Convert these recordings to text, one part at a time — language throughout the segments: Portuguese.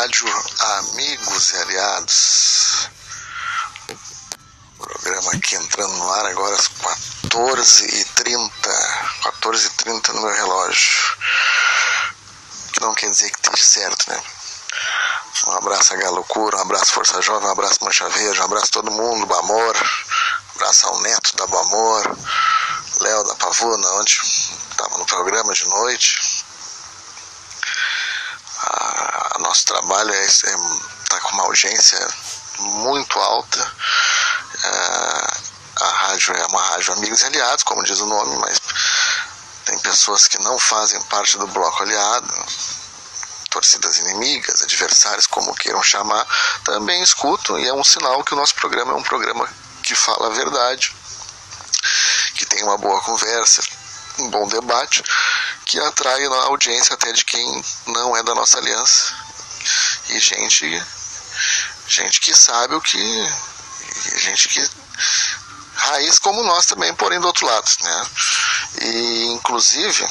Rádio Amigos e Aliados. Programa aqui entrando no ar agora às 14h30. 14h30 no meu relógio. Que não quer dizer que esteja certo, né? Um abraço a Galocura, um abraço Força Jovem, um abraço Mancha Verde, um abraço todo mundo, Bamor, um abraço ao Neto da Bamor, Léo da Pavuna, onde estava no programa de noite nosso trabalho está é, é, com uma audiência muito alta. É, a rádio é uma rádio Amigos e Aliados, como diz o nome, mas tem pessoas que não fazem parte do bloco aliado, torcidas inimigas, adversários, como queiram chamar, também escutam e é um sinal que o nosso programa é um programa que fala a verdade, que tem uma boa conversa, um bom debate, que atrai a audiência até de quem não é da nossa aliança e gente gente que sabe o que gente que raiz como nós também porém do outro lado né? E inclusive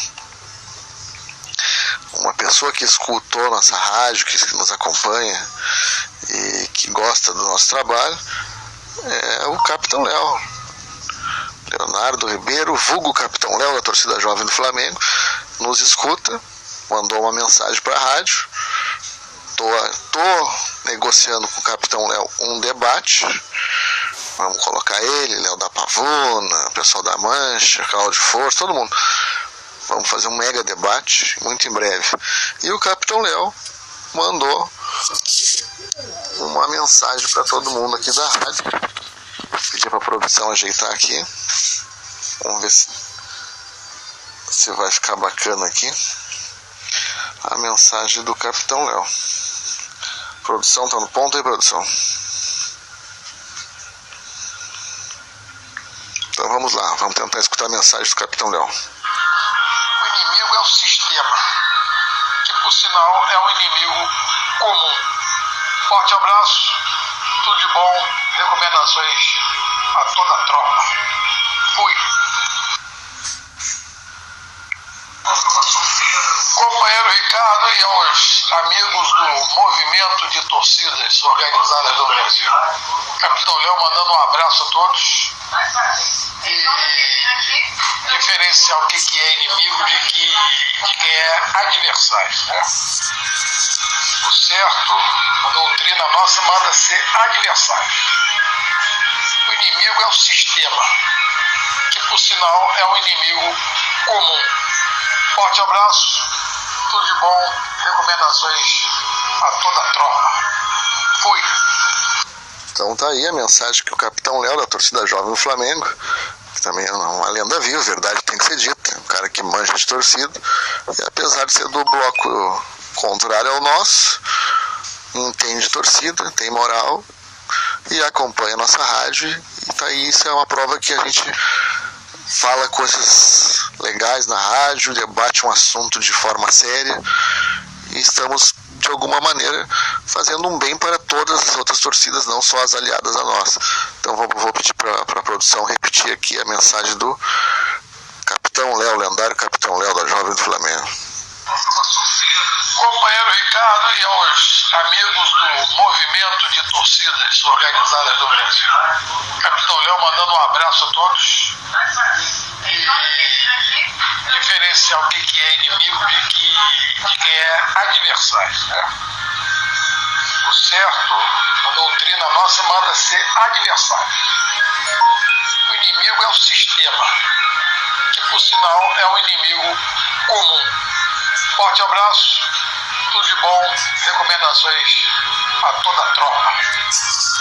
uma pessoa que escutou nossa rádio que nos acompanha e que gosta do nosso trabalho é o Capitão Léo. Leonardo Ribeiro, vulgo Capitão Léo da torcida jovem do Flamengo, nos escuta, mandou uma mensagem para a rádio tô, tô negociando com o Capitão Léo um debate. Vamos colocar ele, Léo da Pavuna, pessoal da Mancha, Cláudio Força, todo mundo. Vamos fazer um mega debate muito em breve. E o Capitão Léo mandou uma mensagem para todo mundo aqui da rádio. Pedir para a produção ajeitar aqui. Vamos ver se, se vai ficar bacana aqui. A mensagem do Capitão Léo. Produção tá no ponto aí, produção. Então vamos lá, vamos tentar escutar a mensagem do Capitão Léo. O inimigo é o sistema, que por sinal é um inimigo comum. Forte abraço, tudo de bom, recomendações a toda a tropa. Fui. Companheiro Ricardo e aos amigos do Movimento de Torcidas Organizadas do Brasil. Capitão Léo mandando um abraço a todos e diferenciar o que é inimigo de, que, de quem é adversário. Né? O certo, a doutrina nossa manda ser adversário. O inimigo é o sistema, que por sinal é um inimigo comum. Forte abraço tudo de bom, recomendações a toda a tropa. Fui. Então tá aí a mensagem que o capitão Léo da torcida jovem do Flamengo, que também é uma lenda viva, verdade tem que ser dita, um cara que manja de torcida, e apesar de ser do bloco contrário ao nosso, entende torcida, tem moral e acompanha a nossa rádio, e tá aí, isso é uma prova que a gente fala coisas legais na rádio, debate um assunto de forma séria estamos de alguma maneira fazendo um bem para todas as outras torcidas, não só as aliadas a nossa. Então vou, vou pedir para a produção repetir aqui a mensagem do Capitão Léo, lendário Capitão Léo da Jovem do Flamengo. Companheiro Ricardo e aos amigos do Movimento de Torcidas Organizadas do Brasil. Capitão Léo mandando um abraço a todos e diferenciar o que é inimigo de, que, de quem é adversário. Né? O certo, a doutrina nossa manda ser adversário. O inimigo é o sistema, que por sinal é um inimigo comum. Forte abraço, tudo de bom, recomendações a toda a tropa.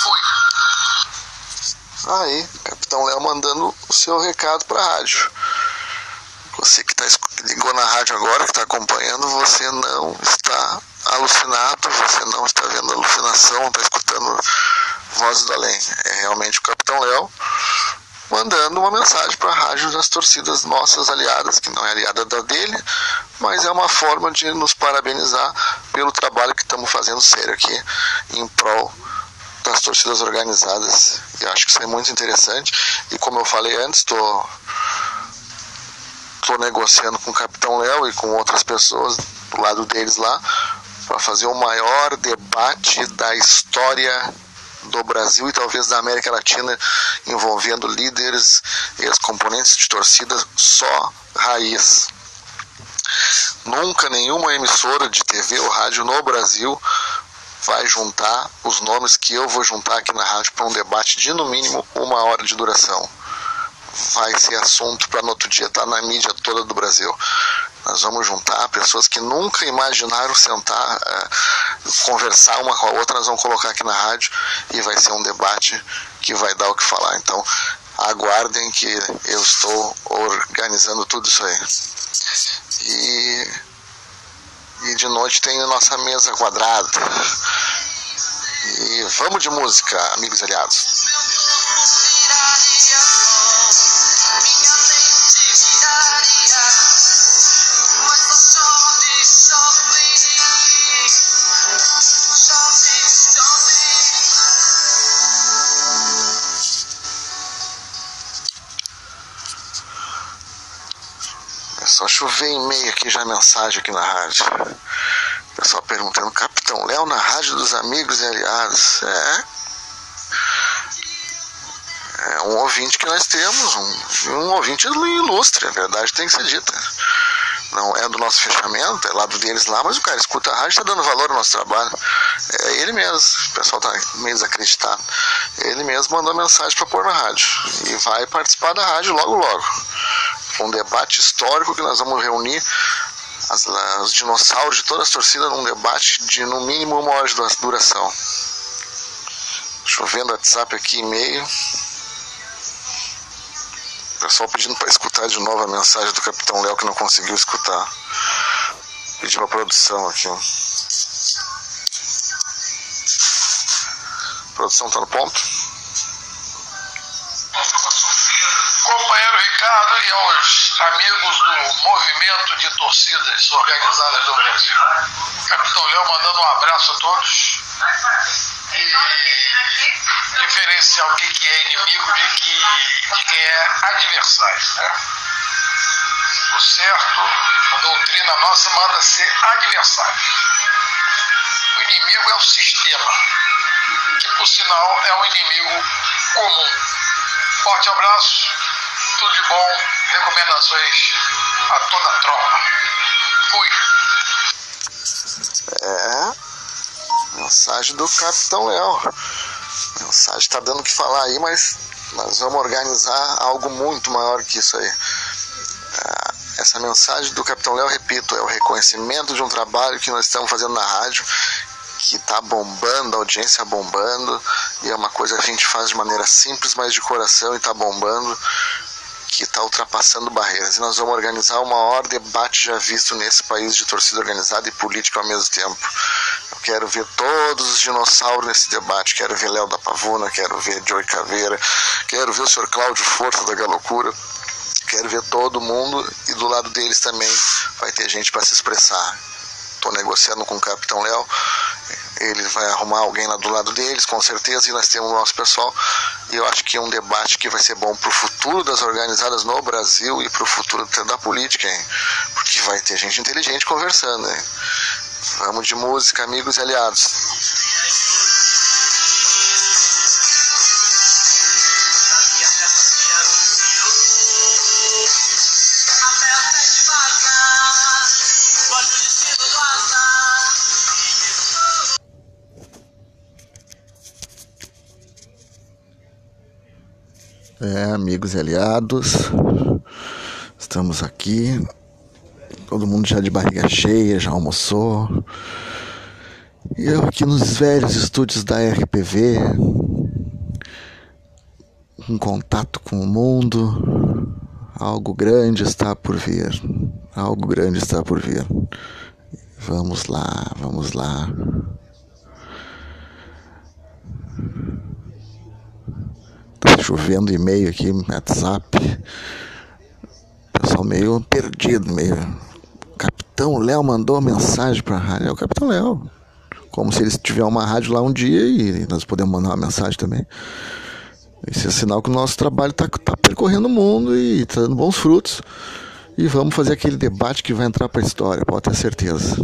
Fui. Aí, Capitão Léo mandando o seu recado para a rádio. Você que tá, ligou na rádio agora, que está acompanhando, você não está alucinado, você não está vendo alucinação, está escutando vozes do além. É realmente o Capitão Léo mandando uma mensagem para a rádio das torcidas nossas aliadas, que não é aliada da dele, mas é uma forma de nos parabenizar pelo trabalho que estamos fazendo sério aqui em prol das torcidas organizadas. E acho que isso é muito interessante. E como eu falei antes, estou tô, negociando com o Capitão Léo e com outras pessoas do lado deles lá para fazer o maior debate da história do Brasil e talvez da América Latina, envolvendo líderes e os componentes de torcida só raiz. Nunca nenhuma emissora de TV ou rádio no Brasil vai juntar os nomes que eu vou juntar aqui na rádio para um debate de no mínimo uma hora de duração. Vai ser assunto para no outro dia estar tá na mídia toda do Brasil. Nós vamos juntar pessoas que nunca imaginaram sentar, uh, conversar uma com a outra, nós vamos colocar aqui na rádio e vai ser um debate que vai dar o que falar. Então, aguardem que eu estou organizando tudo isso aí. E, e de noite tem a nossa mesa quadrada. E vamos de música, amigos aliados. Só chover e-mail aqui já mensagem aqui na rádio. Pessoal perguntando, Capitão Léo na rádio dos amigos e aliados. É. É um ouvinte que nós temos, um, um ouvinte ilustre, a verdade tem que ser dita. Não é do nosso fechamento, é lado deles lá, mas o cara escuta a rádio está dando valor ao nosso trabalho. É ele mesmo, o pessoal está meio desacreditado. Ele mesmo mandou mensagem para pôr na rádio. E vai participar da rádio logo logo um debate histórico que nós vamos reunir as, os dinossauros de todas as torcidas num debate de no mínimo uma hora de duração. Chovendo WhatsApp aqui e-mail. O pessoal pedindo para escutar de novo a mensagem do Capitão Léo que não conseguiu escutar. Pediu a produção aqui. A produção está no ponto? Amigos do movimento de torcidas organizadas do Brasil. Capitão Léo mandando um abraço a todos e diferenciar o que é inimigo de, que, de quem é adversário. Né? O certo, a doutrina nossa manda ser adversário. O inimigo é o sistema, que por sinal é um inimigo comum. Forte abraço tudo de bom, recomendações a toda a tropa. Fui. É. Mensagem do Capitão Léo. Mensagem está dando o que falar aí, mas nós vamos organizar algo muito maior que isso aí. É, essa mensagem do Capitão Léo, repito, é o reconhecimento de um trabalho que nós estamos fazendo na rádio, que está bombando, a audiência bombando, e é uma coisa que a gente faz de maneira simples, mas de coração e está bombando que está ultrapassando barreiras. E nós vamos organizar o maior debate já visto nesse país de torcida organizada e política ao mesmo tempo. Eu quero ver todos os dinossauros nesse debate. Quero ver Léo da Pavuna, quero ver Joey Caveira, quero ver o senhor Cláudio Força da Galocura. Quero ver todo mundo e do lado deles também vai ter gente para se expressar. Estou negociando com o Capitão Léo ele vai arrumar alguém lá do lado deles, com certeza, e nós temos o nosso pessoal. E eu acho que é um debate que vai ser bom para o futuro das organizadas no Brasil e para o futuro da política, hein? porque vai ter gente inteligente conversando. Hein? Vamos de música, amigos e aliados. É, amigos e aliados, estamos aqui. Todo mundo já de barriga cheia, já almoçou. E eu aqui nos velhos estúdios da RPV, em contato com o mundo. Algo grande está por vir. Algo grande está por vir. Vamos lá, vamos lá. Chovendo e-mail aqui, WhatsApp. Pessoal meio perdido, meio. Capitão Léo mandou mensagem para a rádio. É o Capitão Léo. Como se ele tiver uma rádio lá um dia e nós podemos mandar uma mensagem também. Esse é sinal que o nosso trabalho está tá percorrendo o mundo e está dando bons frutos. E vamos fazer aquele debate que vai entrar para a história, pode ter certeza.